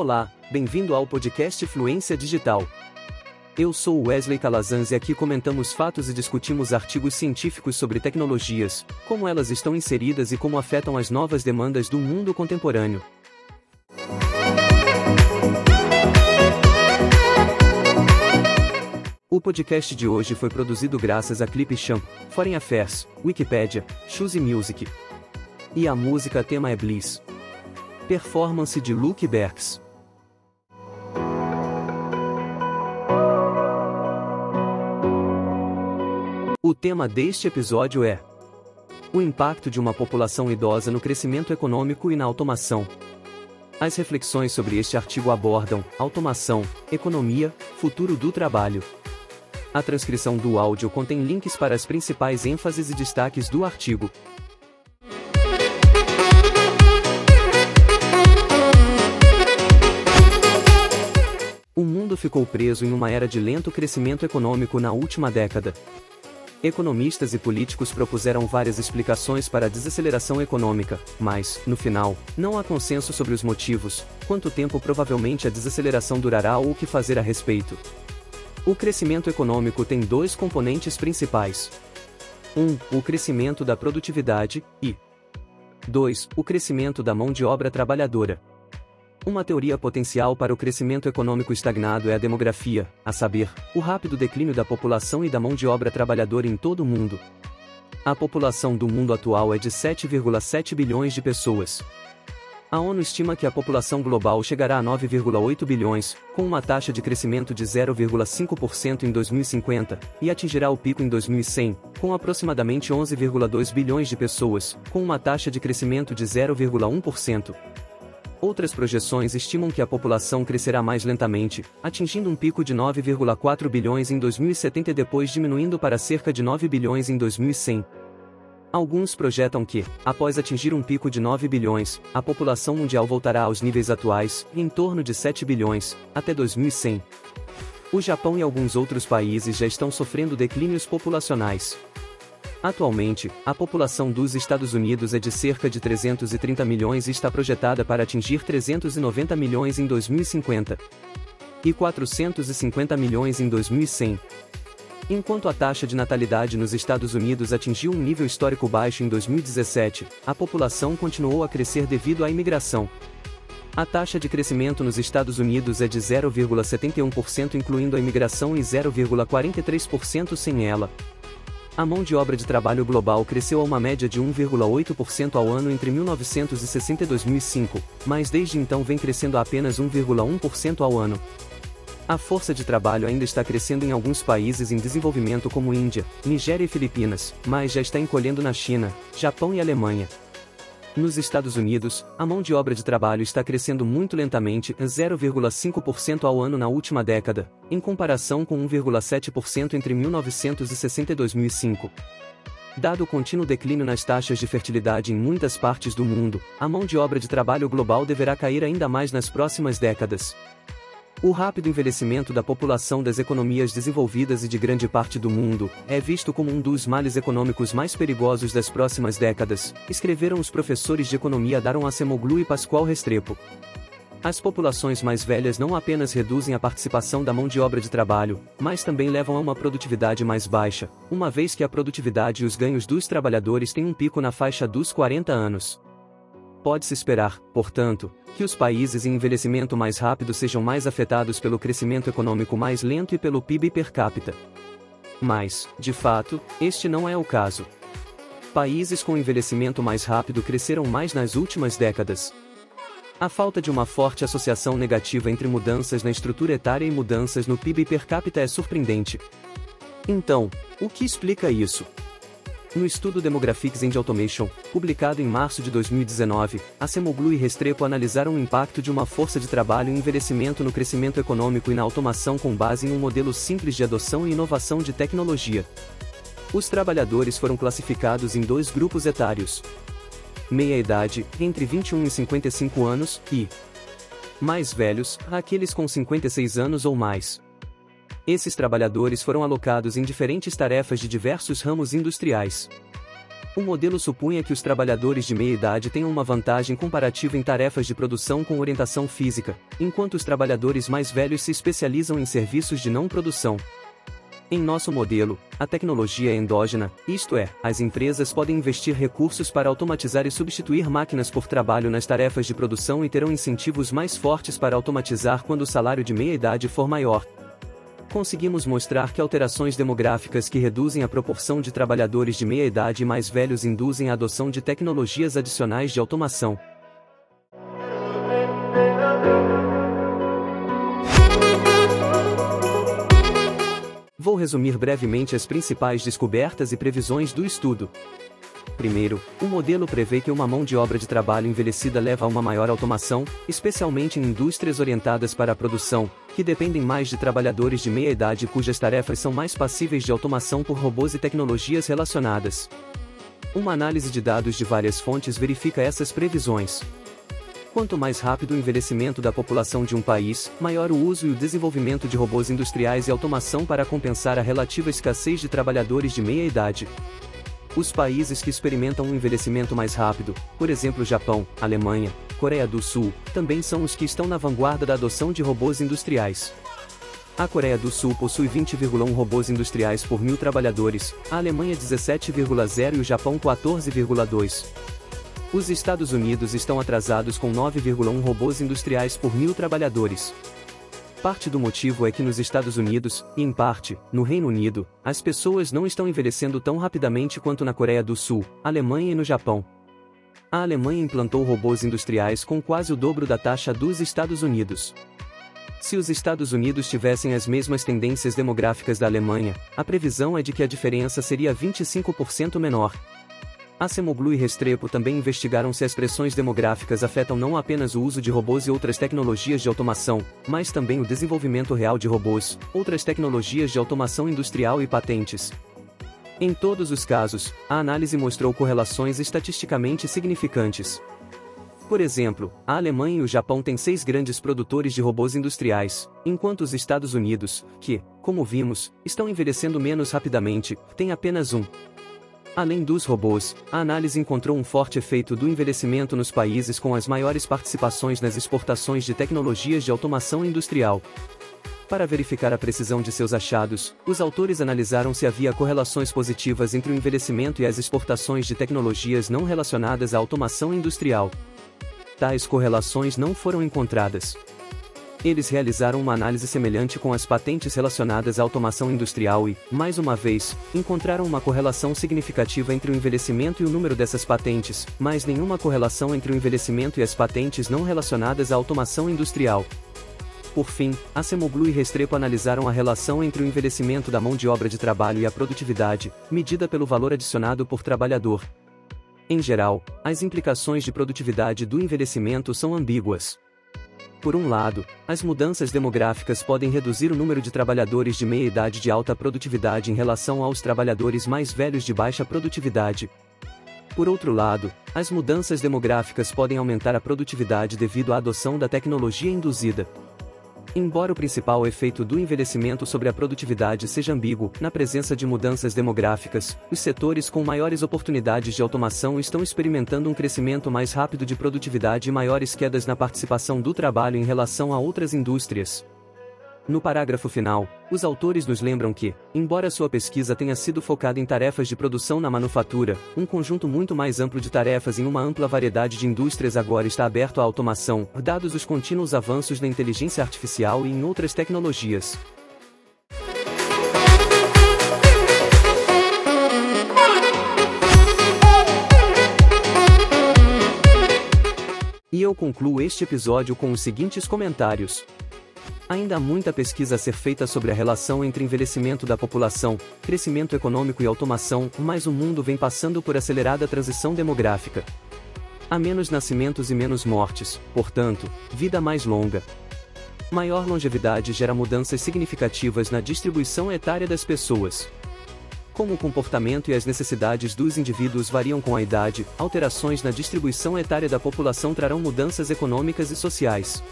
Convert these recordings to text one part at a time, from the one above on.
Olá, bem-vindo ao podcast Fluência Digital. Eu sou Wesley Calazans e aqui comentamos fatos e discutimos artigos científicos sobre tecnologias, como elas estão inseridas e como afetam as novas demandas do mundo contemporâneo. O podcast de hoje foi produzido graças a Clipchamp, Foreign Affairs, Wikipedia, Choose Music. E a música tema é Bliss. Performance de Luke Berks. O tema deste episódio é o impacto de uma população idosa no crescimento econômico e na automação. As reflexões sobre este artigo abordam automação, economia, futuro do trabalho. A transcrição do áudio contém links para as principais ênfases e destaques do artigo. O mundo ficou preso em uma era de lento crescimento econômico na última década. Economistas e políticos propuseram várias explicações para a desaceleração econômica, mas, no final, não há consenso sobre os motivos, quanto tempo provavelmente a desaceleração durará ou o que fazer a respeito. O crescimento econômico tem dois componentes principais. 1. Um, o crescimento da produtividade, e 2. O crescimento da mão de obra trabalhadora. Uma teoria potencial para o crescimento econômico estagnado é a demografia, a saber, o rápido declínio da população e da mão de obra trabalhadora em todo o mundo. A população do mundo atual é de 7,7 bilhões de pessoas. A ONU estima que a população global chegará a 9,8 bilhões, com uma taxa de crescimento de 0,5% em 2050, e atingirá o pico em 2100, com aproximadamente 11,2 bilhões de pessoas, com uma taxa de crescimento de 0,1%. Outras projeções estimam que a população crescerá mais lentamente, atingindo um pico de 9,4 bilhões em 2070 e depois diminuindo para cerca de 9 bilhões em 2100. Alguns projetam que, após atingir um pico de 9 bilhões, a população mundial voltará aos níveis atuais, em torno de 7 bilhões, até 2100. O Japão e alguns outros países já estão sofrendo declínios populacionais, Atualmente, a população dos Estados Unidos é de cerca de 330 milhões e está projetada para atingir 390 milhões em 2050 e 450 milhões em 2100. Enquanto a taxa de natalidade nos Estados Unidos atingiu um nível histórico baixo em 2017, a população continuou a crescer devido à imigração. A taxa de crescimento nos Estados Unidos é de 0,71% incluindo a imigração e 0,43% sem ela. A mão de obra de trabalho global cresceu a uma média de 1,8% ao ano entre 1960 e 2005, mas desde então vem crescendo a apenas 1,1% ao ano. A força de trabalho ainda está crescendo em alguns países em desenvolvimento como Índia, Nigéria e Filipinas, mas já está encolhendo na China, Japão e Alemanha. Nos Estados Unidos, a mão de obra de trabalho está crescendo muito lentamente, 0,5% ao ano na última década, em comparação com 1,7% entre 1960 e 2005. Dado o contínuo declínio nas taxas de fertilidade em muitas partes do mundo, a mão de obra de trabalho global deverá cair ainda mais nas próximas décadas. O rápido envelhecimento da população das economias desenvolvidas e de grande parte do mundo é visto como um dos males econômicos mais perigosos das próximas décadas, escreveram os professores de economia Daron Acemoglu e Pascoal Restrepo. As populações mais velhas não apenas reduzem a participação da mão de obra de trabalho, mas também levam a uma produtividade mais baixa, uma vez que a produtividade e os ganhos dos trabalhadores têm um pico na faixa dos 40 anos. Pode-se esperar, portanto, que os países em envelhecimento mais rápido sejam mais afetados pelo crescimento econômico mais lento e pelo PIB per capita. Mas, de fato, este não é o caso. Países com envelhecimento mais rápido cresceram mais nas últimas décadas. A falta de uma forte associação negativa entre mudanças na estrutura etária e mudanças no PIB per capita é surpreendente. Então, o que explica isso? No estudo Demographics and Automation, publicado em março de 2019, a Semoglu e Restrepo analisaram o impacto de uma força de trabalho e envelhecimento no crescimento econômico e na automação com base em um modelo simples de adoção e inovação de tecnologia. Os trabalhadores foram classificados em dois grupos etários. Meia-idade, entre 21 e 55 anos, e mais velhos, aqueles com 56 anos ou mais. Esses trabalhadores foram alocados em diferentes tarefas de diversos ramos industriais. O modelo supunha que os trabalhadores de meia idade tenham uma vantagem comparativa em tarefas de produção com orientação física, enquanto os trabalhadores mais velhos se especializam em serviços de não produção. Em nosso modelo, a tecnologia é endógena, isto é, as empresas podem investir recursos para automatizar e substituir máquinas por trabalho nas tarefas de produção e terão incentivos mais fortes para automatizar quando o salário de meia idade for maior, conseguimos mostrar que alterações demográficas que reduzem a proporção de trabalhadores de meia idade e mais velhos induzem a adoção de tecnologias adicionais de automação. Vou resumir brevemente as principais descobertas e previsões do estudo. Primeiro, o modelo prevê que uma mão de obra de trabalho envelhecida leva a uma maior automação, especialmente em indústrias orientadas para a produção, que dependem mais de trabalhadores de meia idade cujas tarefas são mais passíveis de automação por robôs e tecnologias relacionadas. Uma análise de dados de várias fontes verifica essas previsões. Quanto mais rápido o envelhecimento da população de um país, maior o uso e o desenvolvimento de robôs industriais e automação para compensar a relativa escassez de trabalhadores de meia idade. Os países que experimentam um envelhecimento mais rápido, por exemplo Japão, Alemanha, Coreia do Sul, também são os que estão na vanguarda da adoção de robôs industriais. A Coreia do Sul possui 20,1 robôs industriais por mil trabalhadores, a Alemanha 17,0 e o Japão 14,2. Os Estados Unidos estão atrasados com 9,1 robôs industriais por mil trabalhadores. Parte do motivo é que nos Estados Unidos, e em parte, no Reino Unido, as pessoas não estão envelhecendo tão rapidamente quanto na Coreia do Sul, Alemanha e no Japão. A Alemanha implantou robôs industriais com quase o dobro da taxa dos Estados Unidos. Se os Estados Unidos tivessem as mesmas tendências demográficas da Alemanha, a previsão é de que a diferença seria 25% menor. Acemoglu e Restrepo também investigaram se as pressões demográficas afetam não apenas o uso de robôs e outras tecnologias de automação, mas também o desenvolvimento real de robôs, outras tecnologias de automação industrial e patentes. Em todos os casos, a análise mostrou correlações estatisticamente significantes. Por exemplo, a Alemanha e o Japão têm seis grandes produtores de robôs industriais, enquanto os Estados Unidos, que, como vimos, estão envelhecendo menos rapidamente, têm apenas um. Além dos robôs, a análise encontrou um forte efeito do envelhecimento nos países com as maiores participações nas exportações de tecnologias de automação industrial. Para verificar a precisão de seus achados, os autores analisaram se havia correlações positivas entre o envelhecimento e as exportações de tecnologias não relacionadas à automação industrial. Tais correlações não foram encontradas. Eles realizaram uma análise semelhante com as patentes relacionadas à automação industrial e, mais uma vez, encontraram uma correlação significativa entre o envelhecimento e o número dessas patentes, mas nenhuma correlação entre o envelhecimento e as patentes não relacionadas à automação industrial. Por fim, a Semoglu e Restrepo analisaram a relação entre o envelhecimento da mão de obra de trabalho e a produtividade, medida pelo valor adicionado por trabalhador. Em geral, as implicações de produtividade do envelhecimento são ambíguas. Por um lado, as mudanças demográficas podem reduzir o número de trabalhadores de meia idade de alta produtividade em relação aos trabalhadores mais velhos de baixa produtividade. Por outro lado, as mudanças demográficas podem aumentar a produtividade devido à adoção da tecnologia induzida. Embora o principal efeito do envelhecimento sobre a produtividade seja ambíguo, na presença de mudanças demográficas, os setores com maiores oportunidades de automação estão experimentando um crescimento mais rápido de produtividade e maiores quedas na participação do trabalho em relação a outras indústrias. No parágrafo final, os autores nos lembram que, embora sua pesquisa tenha sido focada em tarefas de produção na manufatura, um conjunto muito mais amplo de tarefas em uma ampla variedade de indústrias agora está aberto à automação, dados os contínuos avanços na inteligência artificial e em outras tecnologias. E eu concluo este episódio com os seguintes comentários. Ainda há muita pesquisa a ser feita sobre a relação entre envelhecimento da população, crescimento econômico e automação, mas o mundo vem passando por acelerada transição demográfica. Há menos nascimentos e menos mortes, portanto, vida mais longa. Maior longevidade gera mudanças significativas na distribuição etária das pessoas. Como o comportamento e as necessidades dos indivíduos variam com a idade, alterações na distribuição etária da população trarão mudanças econômicas e sociais.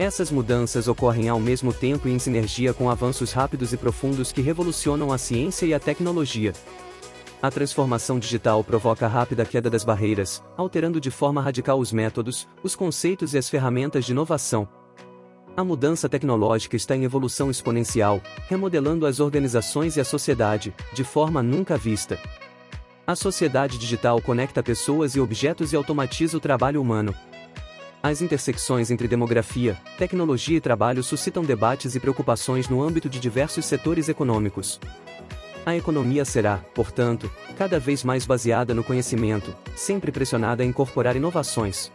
Essas mudanças ocorrem ao mesmo tempo e em sinergia com avanços rápidos e profundos que revolucionam a ciência e a tecnologia. A transformação digital provoca a rápida queda das barreiras, alterando de forma radical os métodos, os conceitos e as ferramentas de inovação. A mudança tecnológica está em evolução exponencial, remodelando as organizações e a sociedade, de forma nunca vista. A sociedade digital conecta pessoas e objetos e automatiza o trabalho humano. As intersecções entre demografia, tecnologia e trabalho suscitam debates e preocupações no âmbito de diversos setores econômicos. A economia será, portanto, cada vez mais baseada no conhecimento, sempre pressionada a incorporar inovações.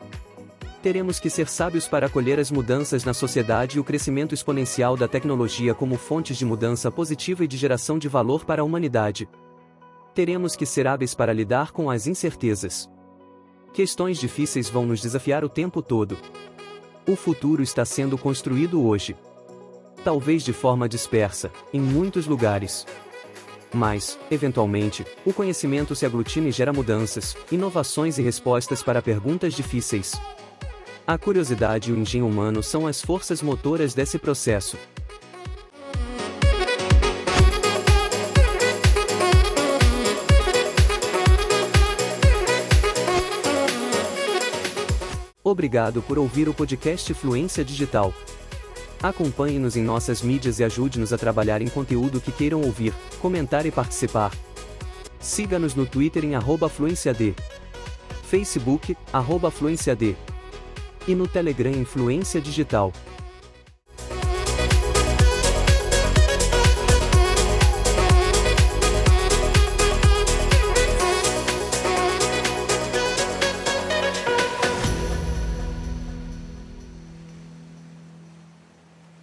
Teremos que ser sábios para acolher as mudanças na sociedade e o crescimento exponencial da tecnologia como fontes de mudança positiva e de geração de valor para a humanidade. Teremos que ser hábeis para lidar com as incertezas. Questões difíceis vão nos desafiar o tempo todo. O futuro está sendo construído hoje. Talvez de forma dispersa, em muitos lugares. Mas, eventualmente, o conhecimento se aglutina e gera mudanças, inovações e respostas para perguntas difíceis. A curiosidade e o engenho humano são as forças motoras desse processo. Obrigado por ouvir o podcast Fluência Digital. Acompanhe-nos em nossas mídias e ajude-nos a trabalhar em conteúdo que queiram ouvir, comentar e participar. Siga-nos no Twitter em arroba FluênciaD, Facebook, arroba FluênciaD e no Telegram Influência Digital.